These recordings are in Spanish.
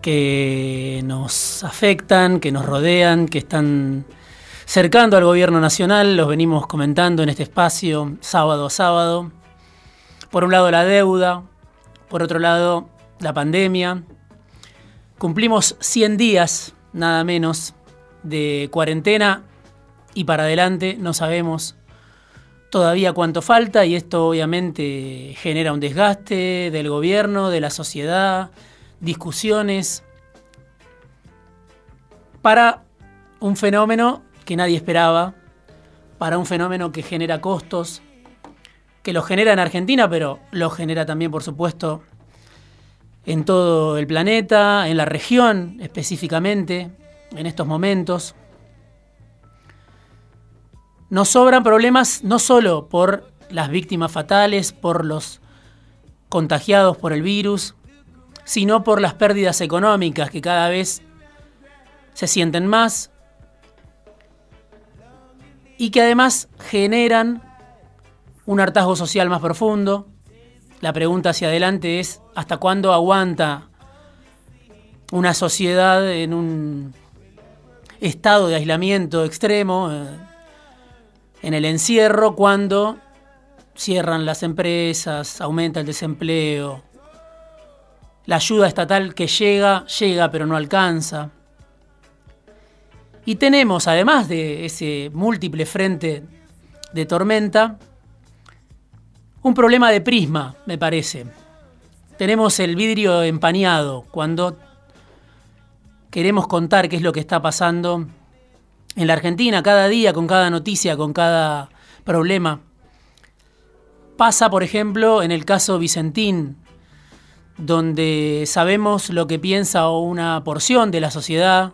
que nos afectan, que nos rodean, que están cercando al gobierno nacional, los venimos comentando en este espacio sábado a sábado. Por un lado la deuda, por otro lado la pandemia. Cumplimos 100 días, nada menos, de cuarentena y para adelante no sabemos todavía cuánto falta y esto obviamente genera un desgaste del gobierno, de la sociedad, discusiones para un fenómeno que nadie esperaba, para un fenómeno que genera costos, que lo genera en Argentina, pero lo genera también, por supuesto, en todo el planeta, en la región específicamente, en estos momentos. Nos sobran problemas no solo por las víctimas fatales, por los contagiados por el virus, sino por las pérdidas económicas que cada vez se sienten más y que además generan un hartazgo social más profundo. La pregunta hacia adelante es, ¿hasta cuándo aguanta una sociedad en un estado de aislamiento extremo, eh, en el encierro, cuando cierran las empresas, aumenta el desempleo, la ayuda estatal que llega, llega pero no alcanza? Y tenemos, además de ese múltiple frente de tormenta, un problema de prisma, me parece. Tenemos el vidrio empañado cuando queremos contar qué es lo que está pasando en la Argentina cada día, con cada noticia, con cada problema. Pasa, por ejemplo, en el caso Vicentín, donde sabemos lo que piensa una porción de la sociedad,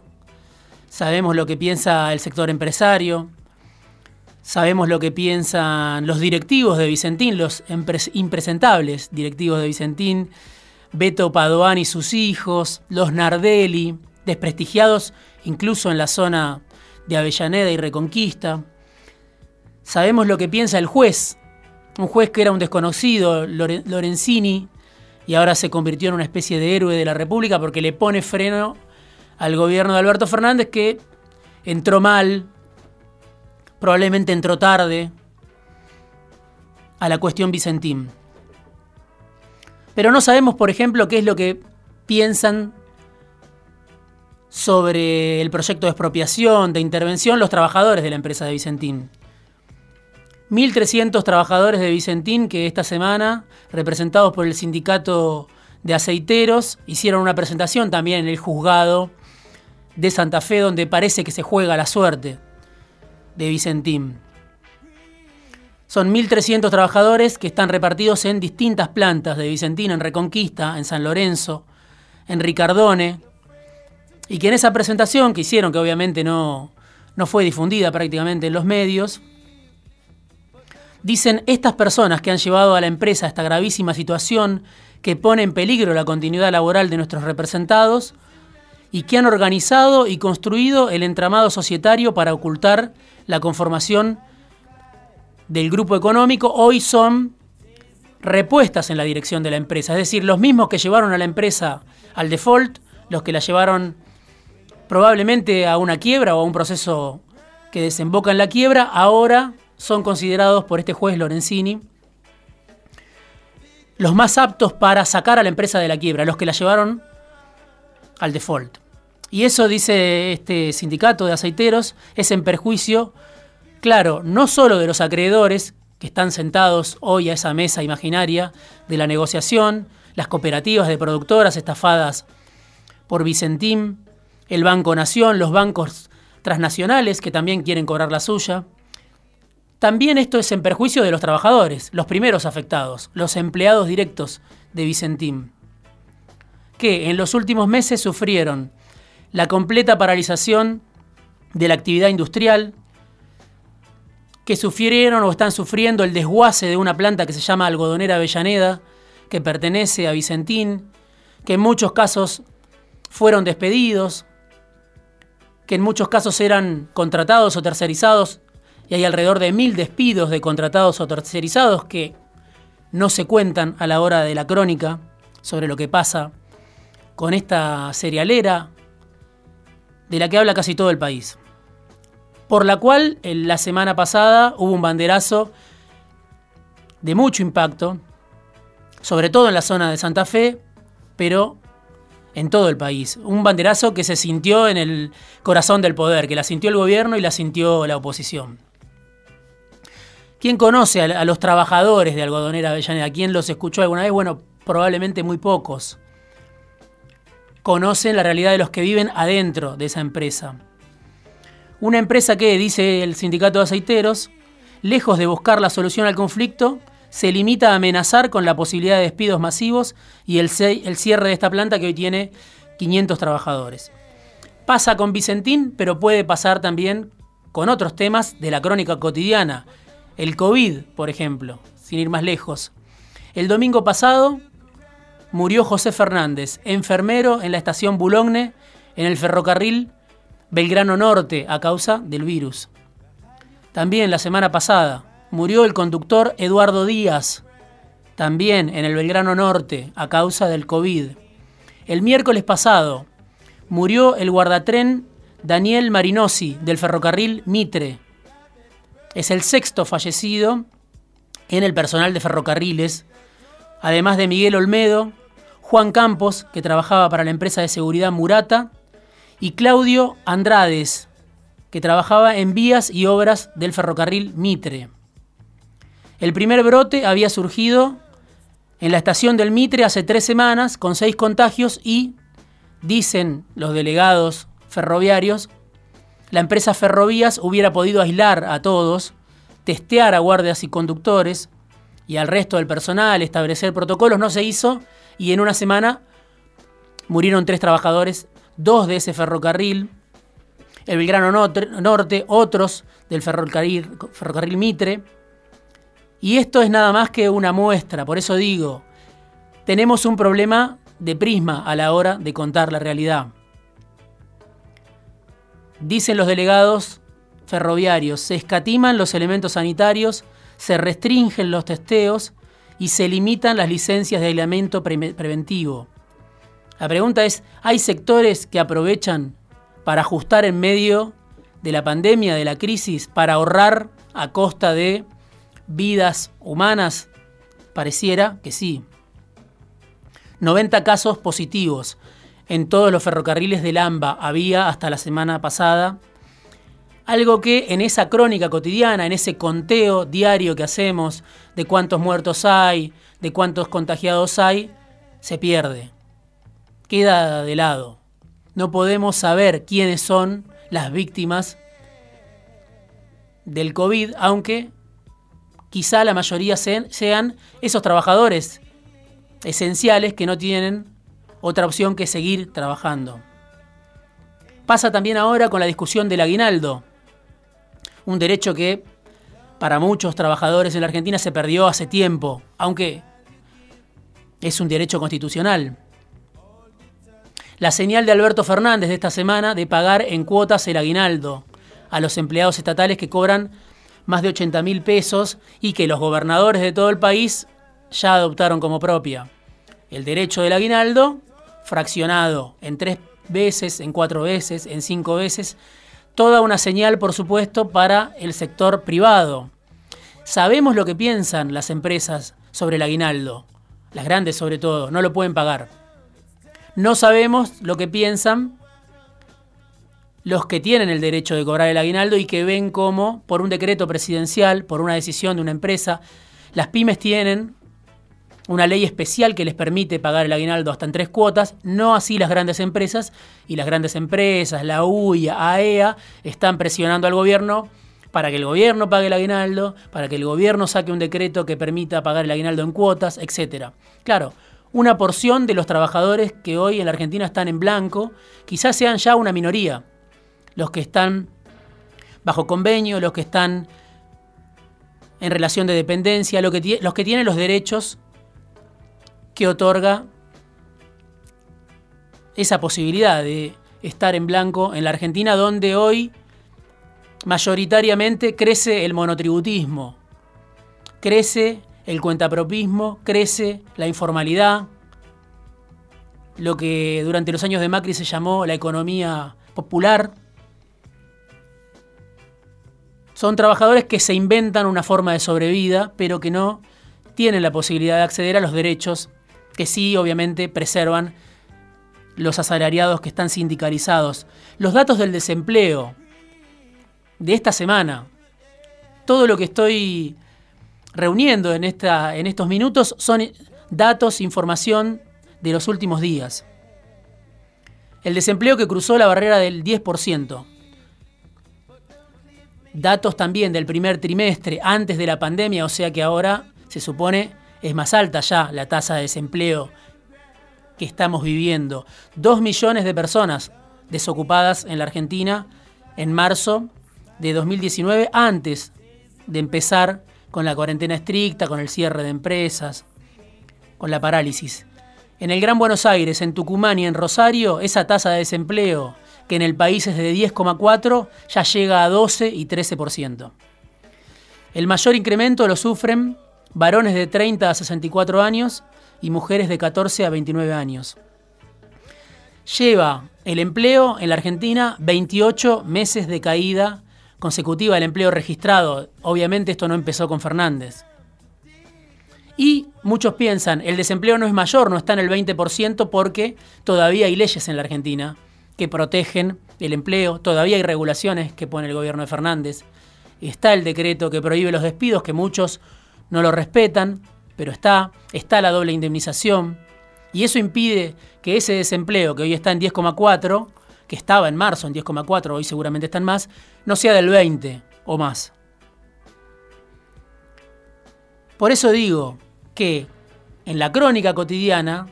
sabemos lo que piensa el sector empresario, sabemos lo que piensan los directivos de Vicentín, los impresentables directivos de Vicentín, Beto Padoan y sus hijos, los Nardelli, desprestigiados incluso en la zona de Avellaneda y Reconquista. Sabemos lo que piensa el juez, un juez que era un desconocido, Lorenzini, y ahora se convirtió en una especie de héroe de la República porque le pone freno al gobierno de Alberto Fernández que entró mal, probablemente entró tarde a la cuestión Vicentín. Pero no sabemos, por ejemplo, qué es lo que piensan sobre el proyecto de expropiación, de intervención, los trabajadores de la empresa de Vicentín. 1.300 trabajadores de Vicentín que esta semana, representados por el sindicato de aceiteros, hicieron una presentación también en el juzgado de Santa Fe, donde parece que se juega la suerte de Vicentín. Son 1.300 trabajadores que están repartidos en distintas plantas de Vicentín, en Reconquista, en San Lorenzo, en Ricardone, y que en esa presentación que hicieron, que obviamente no, no fue difundida prácticamente en los medios, dicen estas personas que han llevado a la empresa a esta gravísima situación que pone en peligro la continuidad laboral de nuestros representados, y que han organizado y construido el entramado societario para ocultar la conformación del grupo económico, hoy son repuestas en la dirección de la empresa. Es decir, los mismos que llevaron a la empresa al default, los que la llevaron probablemente a una quiebra o a un proceso que desemboca en la quiebra, ahora son considerados por este juez Lorenzini los más aptos para sacar a la empresa de la quiebra, los que la llevaron al default. Y eso, dice este sindicato de aceiteros, es en perjuicio, claro, no solo de los acreedores que están sentados hoy a esa mesa imaginaria de la negociación, las cooperativas de productoras estafadas por Vicentín, el Banco Nación, los bancos transnacionales que también quieren cobrar la suya. También esto es en perjuicio de los trabajadores, los primeros afectados, los empleados directos de Vicentín, que en los últimos meses sufrieron la completa paralización de la actividad industrial, que sufrieron o están sufriendo el desguace de una planta que se llama Algodonera Avellaneda, que pertenece a Vicentín, que en muchos casos fueron despedidos, que en muchos casos eran contratados o tercerizados, y hay alrededor de mil despidos de contratados o tercerizados que no se cuentan a la hora de la crónica sobre lo que pasa con esta cerealera de la que habla casi todo el país por la cual la semana pasada hubo un banderazo de mucho impacto, sobre todo en la zona de Santa Fe, pero en todo el país. Un banderazo que se sintió en el corazón del poder, que la sintió el gobierno y la sintió la oposición. ¿Quién conoce a, los trabajadores de Algodonera Avellaneda? ¿Quién los escuchó alguna vez? Bueno, probablemente muy pocos. Conocen la realidad de los que viven adentro de esa empresa. Una empresa que, dice el sindicato de aceiteros, lejos de buscar la solución al conflicto, se limita a amenazar con la posibilidad de despidos masivos y el, cierre de esta planta que hoy tiene 500 trabajadores. Pasa con Vicentín, pero puede pasar también con otros temas de la crónica cotidiana. El COVID, por ejemplo, sin ir más lejos. El domingo pasado murió José Fernández, enfermero en la estación Boulogne, en el ferrocarril Belgrano Norte a causa del virus. También la semana pasada murió el conductor Eduardo Díaz, también en el Belgrano Norte a causa del COVID. El miércoles pasado murió el guardatren Daniel Marinosi del ferrocarril Mitre. Es el sexto fallecido en el personal de ferrocarriles, además de Miguel Olmedo, Juan Campos, que trabajaba para la empresa de seguridad Murata, y Claudio Andrades, que trabajaba en vías y obras del ferrocarril Mitre. El primer brote había surgido en la estación del Mitre hace tres semanas con seis contagios y, dicen los delegados ferroviarios, la empresa Ferrovías hubiera podido aislar a todos, testear a guardias y conductores y al resto del personal, establecer protocolos, no se hizo y en una semana murieron tres trabajadores dos de ese ferrocarril, el Belgrano Norte, otros del ferrocarril, ferrocarril Mitre. Y esto es nada más que una muestra, por eso digo, tenemos un problema de prisma a la hora de contar la realidad. Dicen los delegados ferroviarios, se escatiman los elementos sanitarios, se restringen los testeos y se limitan las licencias de aislamiento preventivo. La pregunta es, ¿hay sectores que aprovechan para ajustar en medio de la pandemia, de la crisis, para ahorrar a costa de vidas humanas? Pareciera que sí. 90 casos positivos en todos los ferrocarriles del AMBA había hasta la semana pasada. Algo que en esa crónica cotidiana, en ese conteo diario que hacemos de cuántos muertos hay, de cuántos contagiados hay, se pierde queda de lado. No podemos saber quiénes son las víctimas del COVID, aunque quizá la mayoría sean esos trabajadores esenciales que no tienen otra opción que seguir trabajando. Pasa también ahora con la discusión del aguinaldo, un derecho que para muchos trabajadores en la Argentina se perdió hace tiempo, aunque es un derecho constitucional la señal de Alberto Fernández de esta semana de pagar en cuotas el aguinaldo a los empleados estatales que cobran más de 80 mil pesos y que los gobernadores de todo el país ya adoptaron como propia. El derecho del aguinaldo fraccionado en tres veces, en cuatro veces, en cinco veces. Toda una señal, por supuesto, para el sector privado. Sabemos lo que piensan las empresas sobre el aguinaldo, las grandes sobre todo, no lo pueden pagar. No sabemos lo que piensan los que tienen el derecho de cobrar el aguinaldo y que ven como, por un decreto presidencial, por una decisión de una empresa, las pymes tienen una ley especial que les permite pagar el aguinaldo hasta en tres cuotas, no así las grandes empresas, y las grandes empresas, la UIA, AEA, están presionando al gobierno para que el gobierno pague el aguinaldo, para que el gobierno saque un decreto que permita pagar el aguinaldo en cuotas, etc. Claro, una porción de los trabajadores que hoy en la Argentina están en blanco, quizás sean ya una minoría los que están bajo convenio, los que están en relación de dependencia, los que tienen los derechos que otorga esa posibilidad de estar en blanco en la Argentina, donde hoy mayoritariamente crece el monotributismo, crece el cuentapropismo, crece la informalidad, lo que durante los años de Macri se llamó la economía popular. Son trabajadores que se inventan una forma de sobrevida, pero que no tienen la posibilidad de acceder a los derechos que sí, obviamente, preservan los asalariados que están sindicalizados. Los datos del desempleo de esta semana, todo lo que estoy reuniendo en, esta, en estos minutos son datos, información de los últimos días. El desempleo que cruzó la barrera del 10%. Datos también del primer trimestre antes de la pandemia, o sea que ahora se supone es más alta ya la tasa de desempleo que estamos viviendo. Dos millones de personas desocupadas en la Argentina en marzo de 2019, antes de empezar con la cuarentena estricta, con el cierre de empresas, con la parálisis. En el Gran Buenos Aires, en Tucumán y en Rosario, esa tasa de desempleo, que en el país es de 10,4, ya llega a 12 y 13%. El mayor incremento lo sufren varones de 30 a 64 años y mujeres de 14 a 29 años. Lleva el empleo en la Argentina 28 meses de caída consecutiva del empleo registrado. Obviamente esto no empezó con Fernández. Y muchos piensan, el desempleo no es mayor, no está en el 20% porque todavía hay leyes en la Argentina que protegen el empleo, todavía hay regulaciones que pone el gobierno de Fernández, está el decreto que prohíbe los despidos, que muchos no lo respetan, pero está, está la doble indemnización, y eso impide que ese desempleo, que hoy está en 10,4, que estaba en marzo en 10,4, hoy seguramente están más, no sea del 20 o más. Por eso digo que en la crónica cotidiana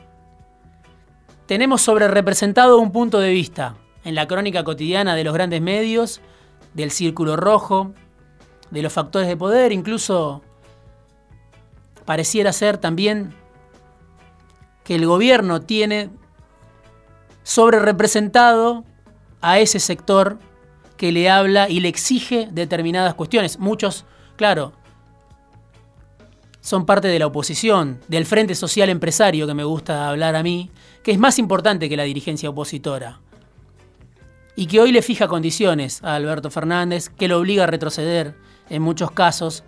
tenemos sobre representado un punto de vista, en la crónica cotidiana de los grandes medios, del círculo rojo, de los factores de poder, incluso pareciera ser también que el gobierno tiene sobre representado a ese sector que le habla y le exige determinadas cuestiones. Muchos, claro, son parte de la oposición, del Frente Social Empresario que me gusta hablar a mí, que es más importante que la dirigencia opositora. Y que hoy le fija condiciones a Alberto Fernández, que lo obliga a retroceder en muchos casos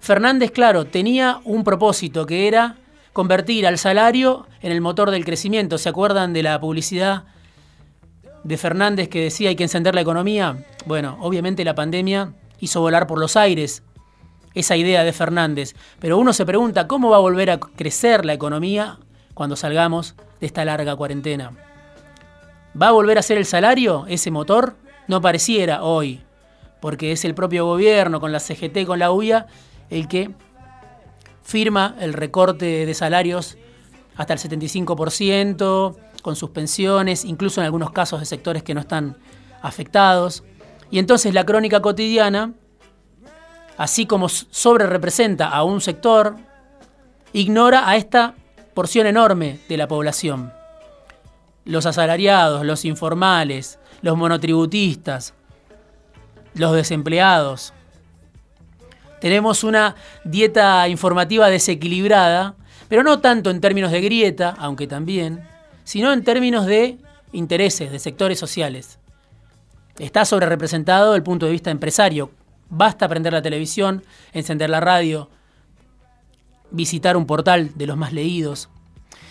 Fernández, claro, tenía un propósito que era convertir al salario en el motor del crecimiento. ¿Se acuerdan de la publicidad de Fernández que decía hay que encender la economía? Bueno, obviamente la pandemia hizo volar por los aires esa idea de Fernández. Pero uno se pregunta, ¿cómo va a volver a crecer la economía cuando salgamos de esta larga cuarentena? ¿Va a volver a ser el salario ese motor? No pareciera hoy, porque es el propio gobierno con la CGT, con la UIA, el que firma el recorte de salarios hasta el 75%, con suspensiones, incluso en algunos casos de sectores que no están afectados. Y entonces la crónica cotidiana, así como sobre representa a un sector, ignora a esta porción enorme de la población. Los asalariados, los informales, los monotributistas, los desempleados, tenemos una dieta informativa desequilibrada, pero no tanto en términos de grieta, aunque también, sino en términos de intereses, de sectores sociales. Está sobre representado el punto de vista empresario. Basta prender la televisión, encender la radio, visitar un portal de los más leídos.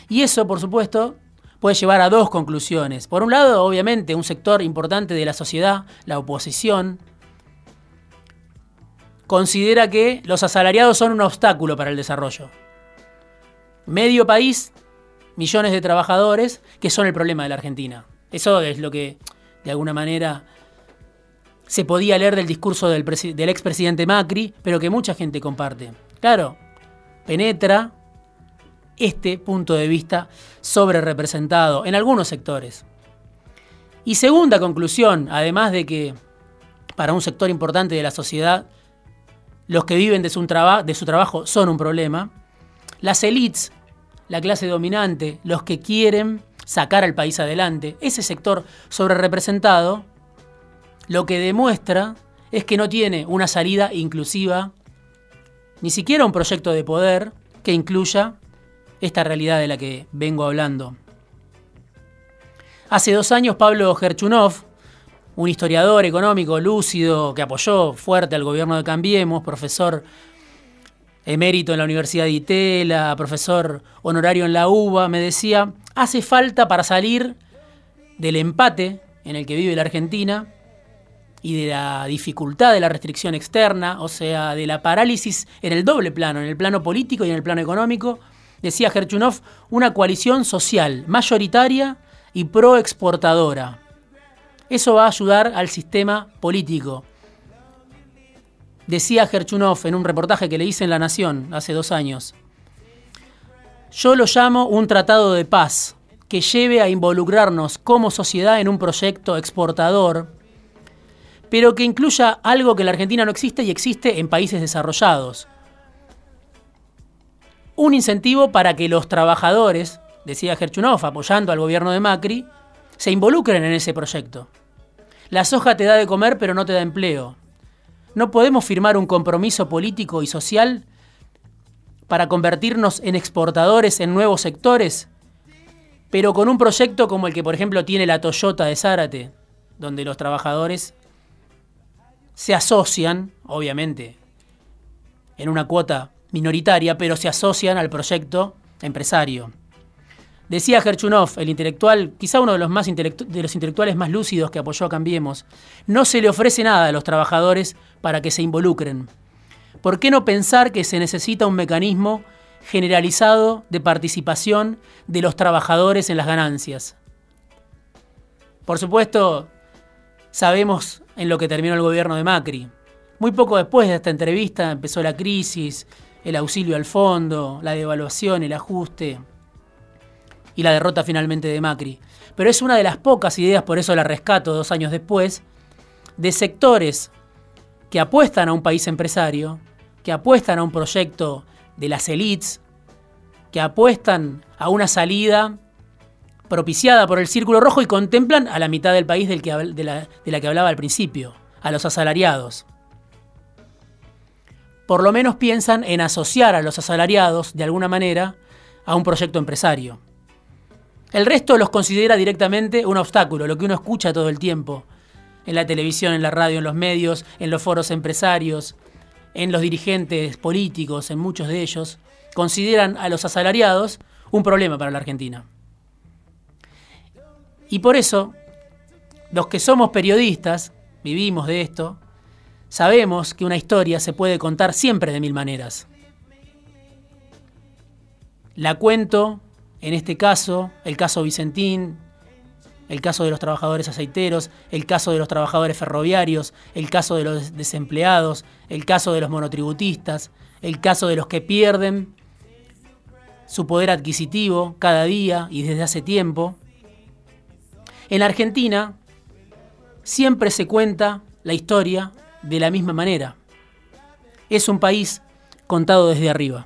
Y eso, por supuesto, puede llevar a dos conclusiones. Por un lado, obviamente, un sector importante de la sociedad, la oposición, considera que los asalariados son un obstáculo para el desarrollo. Medio país, millones de trabajadores, que son el problema de la Argentina. Eso es lo que, de alguna manera, se podía leer del discurso del, expresidente Macri, pero que mucha gente comparte. Claro, penetra este punto de vista sobre representado en algunos sectores. Y segunda conclusión, además de que para un sector importante de la sociedad, los que viven de su, trabajo son un problema. Las élites, la clase dominante, los que quieren sacar al país adelante, ese sector sobrerepresentado, lo que demuestra es que no tiene una salida inclusiva, ni siquiera un proyecto de poder que incluya esta realidad de la que vengo hablando. Hace dos años Pablo Gerchunov, un historiador económico lúcido que apoyó fuerte al gobierno de Cambiemos, profesor emérito en la Universidad de Itela, profesor honorario en la UBA, me decía, hace falta para salir del empate en el que vive la Argentina y de la dificultad de la restricción externa, o sea, de la parálisis en el doble plano, en el plano político y en el plano económico, decía Gerchunov, una coalición social mayoritaria y proexportadora. Eso va a ayudar al sistema político. Decía Gerchunov en un reportaje que le hice en La Nación hace dos años. Yo lo llamo un tratado de paz que lleve a involucrarnos como sociedad en un proyecto exportador pero que incluya algo que en la Argentina no existe y existe en países desarrollados. Un incentivo para que los trabajadores, decía Gerchunov, apoyando al gobierno de Macri, se involucren en ese proyecto. La soja te da de comer pero no te da empleo. No podemos firmar un compromiso político y social para convertirnos en exportadores en nuevos sectores, pero con un proyecto como el que por ejemplo tiene la Toyota de Zárate, donde los trabajadores se asocian, obviamente, en una cuota minoritaria, pero se asocian al proyecto empresario. Decía Gerchunov, el intelectual, quizá uno de los, más de los intelectuales más lúcidos que apoyó a Cambiemos, no se le ofrece nada a los trabajadores para que se involucren. ¿Por qué no pensar que se necesita un mecanismo generalizado de participación de los trabajadores en las ganancias? Por supuesto, sabemos en lo que terminó el gobierno de Macri. Muy poco después de esta entrevista empezó la crisis, el auxilio al fondo, la devaluación, el ajuste y la derrota finalmente de Macri. Pero es una de las pocas ideas, por eso la rescato dos años después, de sectores que apuestan a un país empresario, que apuestan a un proyecto de las élites, que apuestan a una salida propiciada por el Círculo Rojo y contemplan a la mitad del país del que, de, la, de la que hablaba al principio, a los asalariados. Por lo menos piensan en asociar a los asalariados, de alguna manera, a un proyecto empresario. El resto los considera directamente un obstáculo, lo que uno escucha todo el tiempo, en la televisión, en la radio, en los medios, en los foros empresarios, en los dirigentes políticos, en muchos de ellos, consideran a los asalariados un problema para la Argentina. Y por eso, los que somos periodistas, vivimos de esto, sabemos que una historia se puede contar siempre de mil maneras. La cuento, en este caso, el caso Vicentín, el caso de los trabajadores aceiteros, el caso de los trabajadores ferroviarios, el caso de los desempleados, el caso de los monotributistas, el caso de los que pierden su poder adquisitivo cada día y desde hace tiempo, en Argentina siempre se cuenta la historia de la misma manera. Es un país contado desde arriba.